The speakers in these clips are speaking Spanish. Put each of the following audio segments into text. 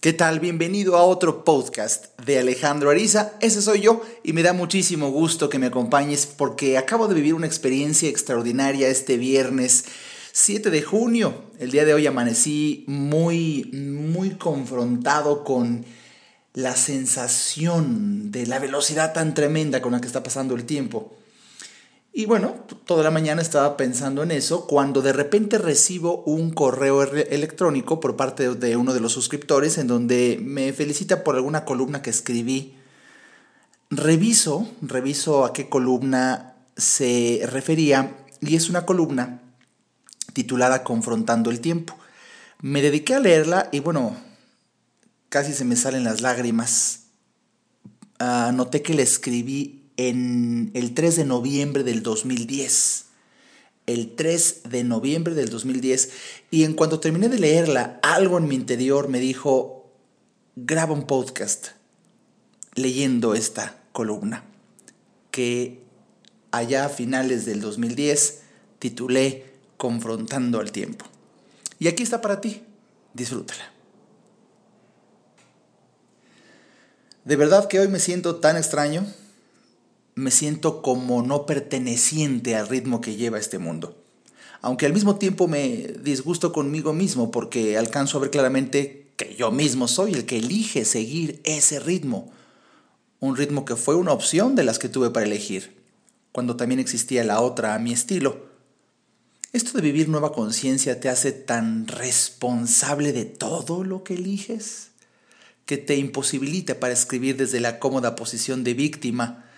¿Qué tal? Bienvenido a otro podcast de Alejandro Ariza. Ese soy yo y me da muchísimo gusto que me acompañes porque acabo de vivir una experiencia extraordinaria este viernes 7 de junio. El día de hoy amanecí muy, muy confrontado con la sensación de la velocidad tan tremenda con la que está pasando el tiempo. Y bueno, toda la mañana estaba pensando en eso cuando de repente recibo un correo electrónico por parte de uno de los suscriptores en donde me felicita por alguna columna que escribí. Reviso, reviso a qué columna se refería y es una columna titulada Confrontando el tiempo. Me dediqué a leerla y bueno, casi se me salen las lágrimas. Ah, noté que la escribí en el 3 de noviembre del 2010. El 3 de noviembre del 2010. Y en cuanto terminé de leerla, algo en mi interior me dijo, graba un podcast leyendo esta columna, que allá a finales del 2010 titulé Confrontando al tiempo. Y aquí está para ti, disfrútala. De verdad que hoy me siento tan extraño me siento como no perteneciente al ritmo que lleva este mundo. Aunque al mismo tiempo me disgusto conmigo mismo porque alcanzo a ver claramente que yo mismo soy el que elige seguir ese ritmo. Un ritmo que fue una opción de las que tuve para elegir, cuando también existía la otra a mi estilo. ¿Esto de vivir nueva conciencia te hace tan responsable de todo lo que eliges? Que te imposibilita para escribir desde la cómoda posición de víctima,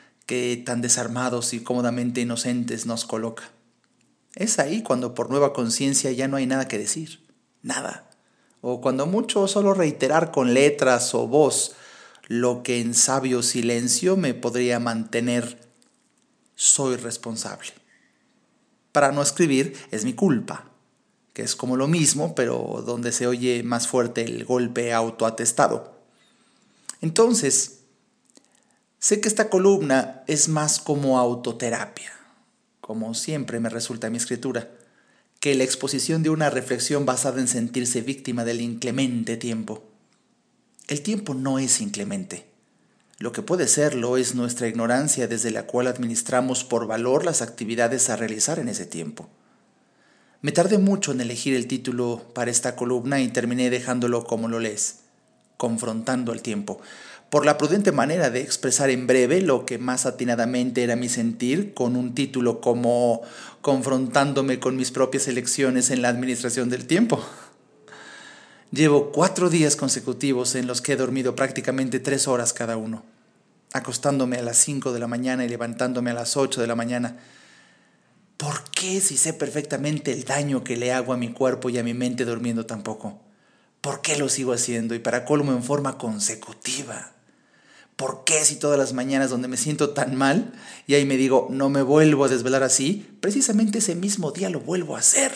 tan desarmados y cómodamente inocentes nos coloca. Es ahí cuando por nueva conciencia ya no hay nada que decir, nada. O cuando mucho solo reiterar con letras o voz lo que en sabio silencio me podría mantener soy responsable. Para no escribir es mi culpa, que es como lo mismo, pero donde se oye más fuerte el golpe autoatestado. Entonces, Sé que esta columna es más como autoterapia, como siempre me resulta mi escritura, que la exposición de una reflexión basada en sentirse víctima del inclemente tiempo. El tiempo no es inclemente. Lo que puede serlo es nuestra ignorancia desde la cual administramos por valor las actividades a realizar en ese tiempo. Me tardé mucho en elegir el título para esta columna y terminé dejándolo como lo lees, confrontando el tiempo, por la prudente manera de expresar en breve lo que más atinadamente era mi sentir, con un título como confrontándome con mis propias elecciones en la administración del tiempo. Llevo cuatro días consecutivos en los que he dormido prácticamente tres horas cada uno, acostándome a las cinco de la mañana y levantándome a las ocho de la mañana. ¿Por qué si sé perfectamente el daño que le hago a mi cuerpo y a mi mente durmiendo tan poco? ¿Por qué lo sigo haciendo y para colmo en forma consecutiva? ¿Por qué si todas las mañanas donde me siento tan mal y ahí me digo, no me vuelvo a desvelar así, precisamente ese mismo día lo vuelvo a hacer?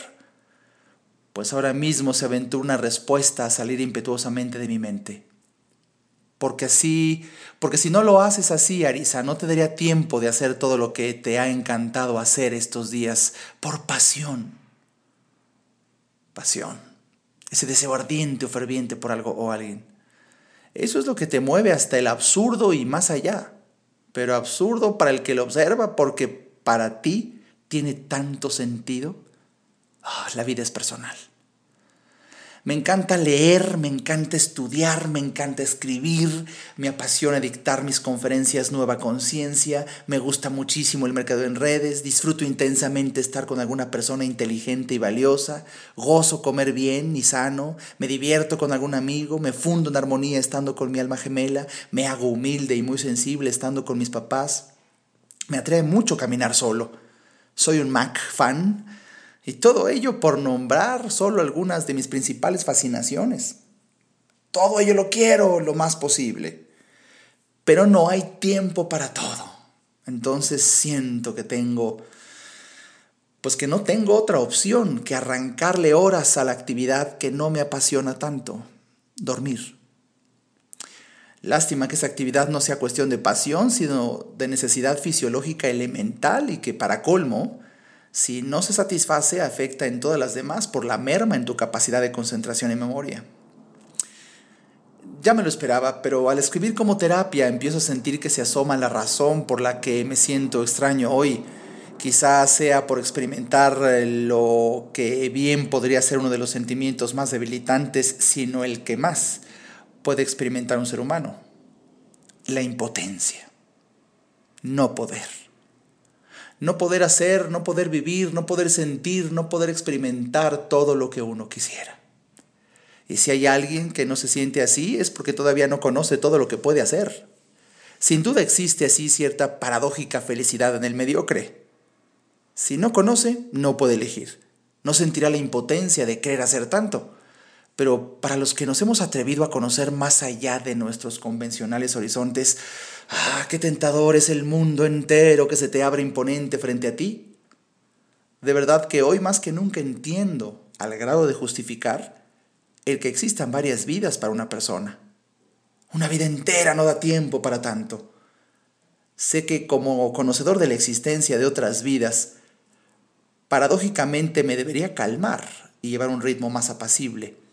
Pues ahora mismo se aventó una respuesta a salir impetuosamente de mi mente. Porque así, porque si no lo haces así, Arisa, no te daría tiempo de hacer todo lo que te ha encantado hacer estos días por pasión. Pasión. Ese deseo ardiente o ferviente por algo o alguien. Eso es lo que te mueve hasta el absurdo y más allá. Pero absurdo para el que lo observa porque para ti tiene tanto sentido. Ah, la vida es personal. Me encanta leer, me encanta estudiar, me encanta escribir, me apasiona dictar mis conferencias Nueva Conciencia, me gusta muchísimo el mercado en redes, disfruto intensamente estar con alguna persona inteligente y valiosa, gozo comer bien y sano, me divierto con algún amigo, me fundo en armonía estando con mi alma gemela, me hago humilde y muy sensible estando con mis papás. Me atrae mucho caminar solo. Soy un Mac fan y todo ello por nombrar solo algunas de mis principales fascinaciones. Todo ello lo quiero lo más posible, pero no hay tiempo para todo. Entonces siento que tengo, pues que no tengo otra opción que arrancarle horas a la actividad que no me apasiona tanto, dormir. Lástima que esa actividad no sea cuestión de pasión, sino de necesidad fisiológica elemental y que para colmo, si no se satisface, afecta en todas las demás por la merma en tu capacidad de concentración y memoria. Ya me lo esperaba, pero al escribir como terapia empiezo a sentir que se asoma la razón por la que me siento extraño hoy. Quizás sea por experimentar lo que bien podría ser uno de los sentimientos más debilitantes, sino el que más puede experimentar un ser humano. La impotencia. No poder. No poder hacer, no poder vivir, no poder sentir, no poder experimentar todo lo que uno quisiera. Y si hay alguien que no se siente así es porque todavía no conoce todo lo que puede hacer. Sin duda existe así cierta paradójica felicidad en el mediocre. Si no conoce, no puede elegir. No sentirá la impotencia de querer hacer tanto. Pero para los que nos hemos atrevido a conocer más allá de nuestros convencionales horizontes, ¡ah, qué tentador es el mundo entero que se te abre imponente frente a ti! De verdad que hoy más que nunca entiendo, al grado de justificar, el que existan varias vidas para una persona. Una vida entera no da tiempo para tanto. Sé que como conocedor de la existencia de otras vidas, paradójicamente me debería calmar y llevar un ritmo más apacible.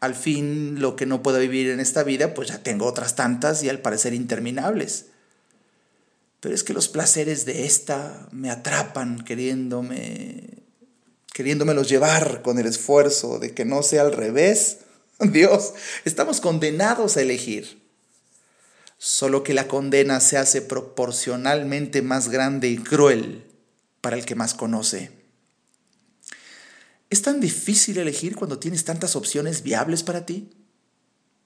Al fin, lo que no puedo vivir en esta vida, pues ya tengo otras tantas y al parecer interminables. Pero es que los placeres de esta me atrapan queriéndome queriéndomelos llevar con el esfuerzo de que no sea al revés. Dios, estamos condenados a elegir. Solo que la condena se hace proporcionalmente más grande y cruel para el que más conoce. ¿Es tan difícil elegir cuando tienes tantas opciones viables para ti?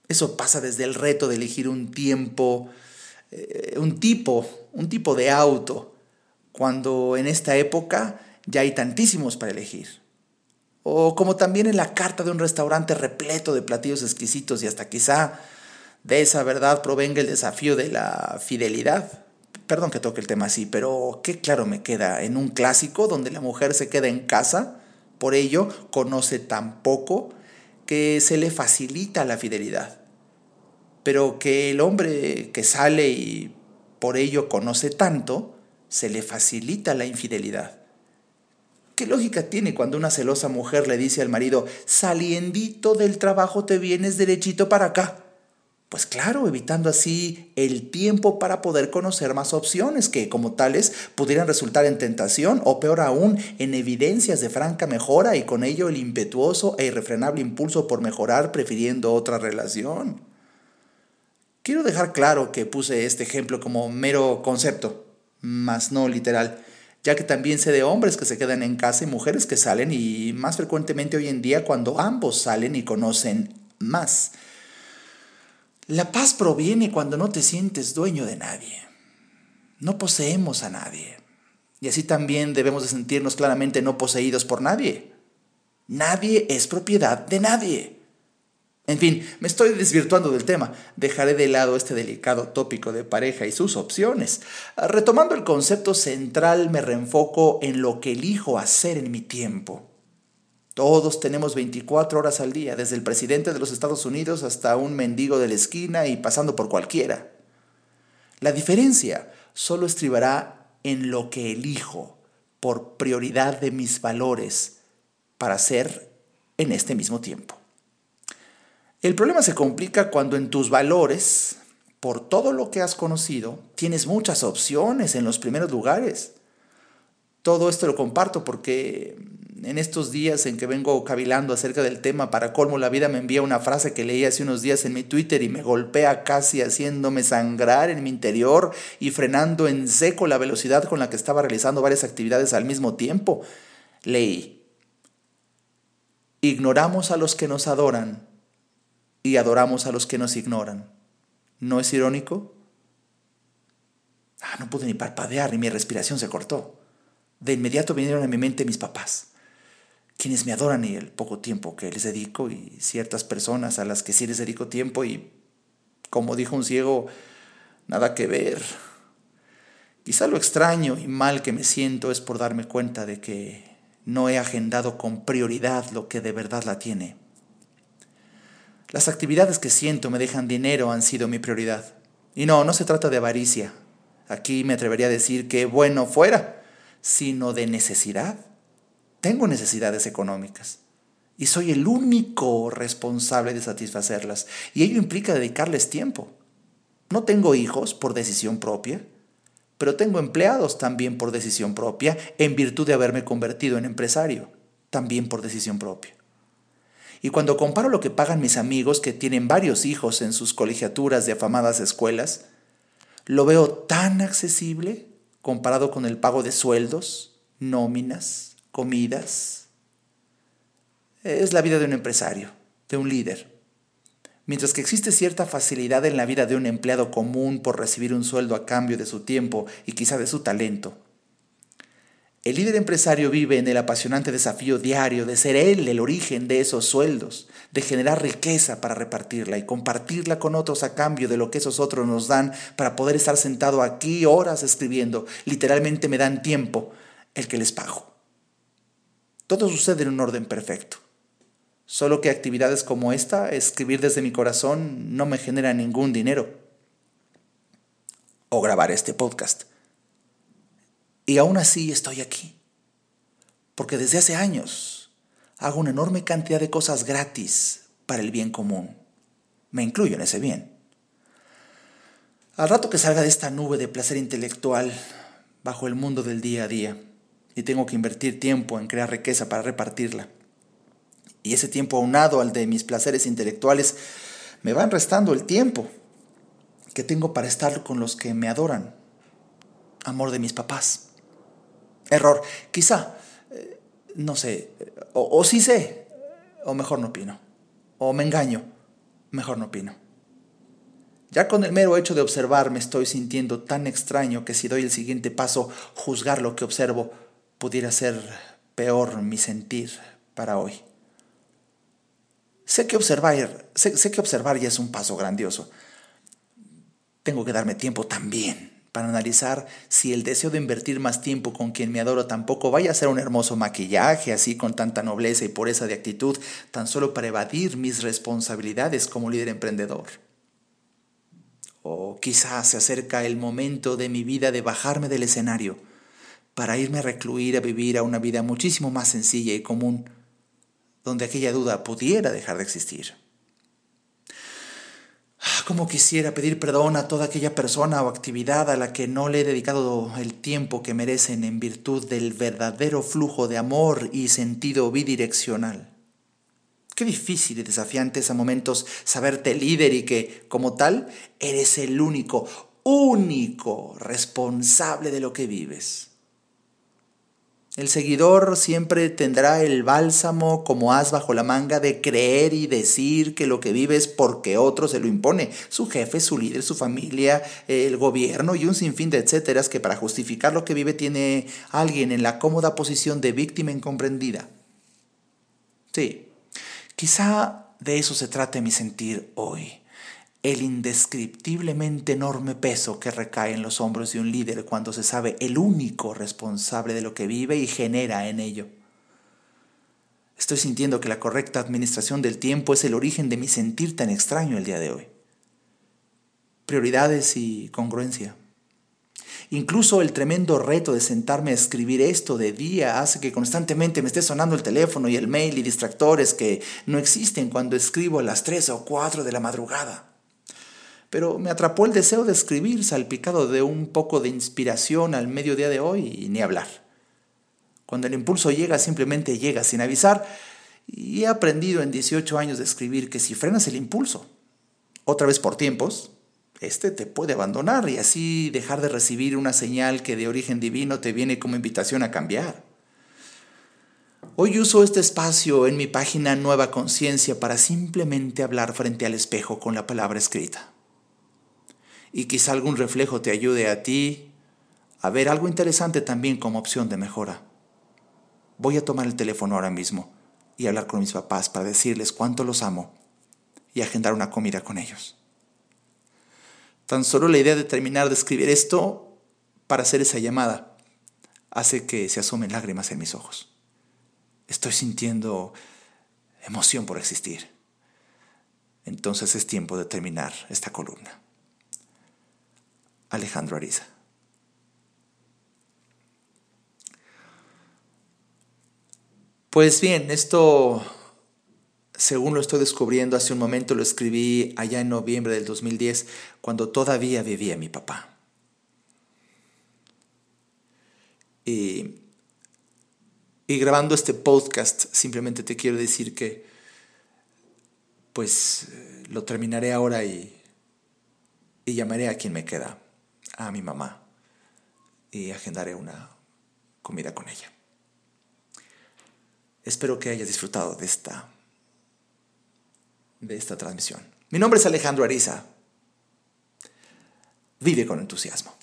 Eso pasa desde el reto de elegir un tiempo, eh, un tipo, un tipo de auto, cuando en esta época ya hay tantísimos para elegir. O como también en la carta de un restaurante repleto de platillos exquisitos y hasta quizá de esa verdad provenga el desafío de la fidelidad. Perdón que toque el tema así, pero qué claro me queda en un clásico donde la mujer se queda en casa, por ello conoce tan poco que se le facilita la fidelidad. Pero que el hombre que sale y por ello conoce tanto, se le facilita la infidelidad. ¿Qué lógica tiene cuando una celosa mujer le dice al marido, saliendito del trabajo te vienes derechito para acá? Pues claro, evitando así el tiempo para poder conocer más opciones que, como tales, pudieran resultar en tentación o peor aún, en evidencias de franca mejora y con ello el impetuoso e irrefrenable impulso por mejorar prefiriendo otra relación. Quiero dejar claro que puse este ejemplo como mero concepto, mas no literal ya que también sé de hombres que se quedan en casa y mujeres que salen y más frecuentemente hoy en día cuando ambos salen y conocen más. La paz proviene cuando no te sientes dueño de nadie. No poseemos a nadie. Y así también debemos de sentirnos claramente no poseídos por nadie. Nadie es propiedad de nadie. En fin, me estoy desvirtuando del tema. Dejaré de lado este delicado tópico de pareja y sus opciones. Retomando el concepto central, me reenfoco en lo que elijo hacer en mi tiempo. Todos tenemos 24 horas al día, desde el presidente de los Estados Unidos hasta un mendigo de la esquina y pasando por cualquiera. La diferencia solo estribará en lo que elijo por prioridad de mis valores para hacer en este mismo tiempo. El problema se complica cuando en tus valores, por todo lo que has conocido, tienes muchas opciones en los primeros lugares. Todo esto lo comparto porque en estos días en que vengo cavilando acerca del tema, para colmo la vida me envía una frase que leí hace unos días en mi Twitter y me golpea casi haciéndome sangrar en mi interior y frenando en seco la velocidad con la que estaba realizando varias actividades al mismo tiempo. Leí, ignoramos a los que nos adoran y adoramos a los que nos ignoran. ¿No es irónico? Ah, no pude ni parpadear, ni mi respiración se cortó. De inmediato vinieron a mi mente mis papás, quienes me adoran y el poco tiempo que les dedico y ciertas personas a las que sí les dedico tiempo y, como dijo un ciego, nada que ver. Quizá lo extraño y mal que me siento es por darme cuenta de que no he agendado con prioridad lo que de verdad la tiene. Las actividades que siento me dejan dinero han sido mi prioridad. Y no, no se trata de avaricia. Aquí me atrevería a decir que bueno fuera, sino de necesidad. Tengo necesidades económicas. y soy el único responsable de satisfacerlas. Y ello implica dedicarles tiempo. No tengo hijos por decisión propia, pero tengo empleados también por decisión propia, en virtud de haberme convertido en empresario, también por decisión propia. Y cuando comparo lo que pagan mis amigos que tienen varios hijos en sus colegiaturas de afamadas escuelas, lo veo tan accesible comparado con el pago de sueldos, nóminas, comidas. Es la vida de un empresario, de un líder. Mientras que existe cierta facilidad en la vida de un empleado común por recibir un sueldo a cambio de su tiempo y quizá de su talento, el líder empresario vive en el apasionante desafío diario de ser él el origen de esos sueldos, de generar riqueza para repartirla y compartirla con otros a cambio de lo que esos otros nos dan para poder estar sentado aquí horas escribiendo. Literalmente me dan tiempo el que les pago. Todo sucede en un orden perfecto. Solo que actividades como esta, escribir desde mi corazón, no me genera ningún dinero. O grabar este podcast y aún así estoy aquí. Porque desde hace años hago una enorme cantidad de cosas gratis para el bien común. Me incluyo en ese bien. Al rato que salga de esta nube de placer intelectual bajo el mundo del día a día y tengo que invertir tiempo en crear riqueza para repartirla, y ese tiempo aunado al de mis placeres intelectuales, me van restando el tiempo que tengo para estar con los que me adoran, amor de mis papás Error. Quizá, eh, no sé, o, o sí sé, o mejor no opino. O me engaño, mejor no opino. Ya con el mero hecho de observar me estoy sintiendo tan extraño que si doy el siguiente paso, juzgar lo que observo, pudiera ser peor mi sentir para hoy. Sé que observar, sé, que observar ya es un paso grandioso. Tengo que darme tiempo también para analizar si el deseo de invertir más tiempo con quien me adoro tampoco vaya a ser un hermoso maquillaje así con tanta nobleza y pureza de actitud, tan solo para evadir mis responsabilidades como líder emprendedor. O quizás se acerca el momento de mi vida de bajarme del escenario para irme a recluir a vivir a una vida muchísimo más sencilla y común, donde aquella duda pudiera dejar de existir. Ah, como quisiera pedir perdón a toda aquella persona o actividad a la que no le he dedicado el tiempo que merecen en virtud del verdadero flujo de amor y sentido bidireccional. Qué difícil y desafiante es a momentos saberte líder y que, como tal, eres el único, único responsable de lo que vives. El seguidor siempre tendrá el bálsamo como as bajo la manga de creer y decir que lo que vive es porque otro se lo impone, su jefe, su líder, su familia, el gobierno y un sinfín de etcéteras que para justificar lo que vive tiene alguien en la cómoda posición de víctima incomprendida. Sí, quizá de eso se trate mi sentir hoy el indescriptiblemente enorme peso que recae en los hombros de un líder cuando se sabe el único responsable de lo que vive y genera en ello. Estoy sintiendo que la correcta administración del tiempo es el origen de mi sentir tan extraño el día de hoy. Prioridades y congruencia. Incluso el tremendo reto de sentarme a escribir esto de día hace que constantemente me esté sonando el teléfono y el mail y distractores que no existen cuando escribo a las 3 o 4 de la madrugada pero me atrapó el deseo de escribir salpicado de un poco de inspiración al mediodía de hoy y ni hablar. Cuando el impulso llega, simplemente llega sin avisar, y he aprendido en 18 años de escribir que si frenas el impulso, otra vez por tiempos, este te puede abandonar y así dejar de recibir una señal que de origen divino te viene como invitación a cambiar. Hoy uso este espacio en mi página Nueva Conciencia para simplemente hablar frente al espejo con la palabra escrita y quizá algún reflejo te ayude a ti a ver algo interesante también como opción de mejora. Voy a tomar el teléfono ahora mismo y hablar con mis papás para decirles cuánto los amo y agendar una comida con ellos. Tan solo la idea de terminar de escribir esto para hacer esa llamada hace que se asomen lágrimas en mis ojos. Estoy sintiendo emoción por existir. Entonces es tiempo de terminar esta columna. Alejandro Ariza. Pues bien, esto según lo estoy descubriendo hace un momento, lo escribí allá en noviembre del 2010, cuando todavía vivía mi papá. Y, y grabando este podcast, simplemente te quiero decir que, pues, lo terminaré ahora y, y llamaré a quien me queda, a mi mamá, y agendaré una comida con ella. Espero que hayas disfrutado de esta, de esta transmisión. Mi nombre es Alejandro Ariza. Vive con entusiasmo.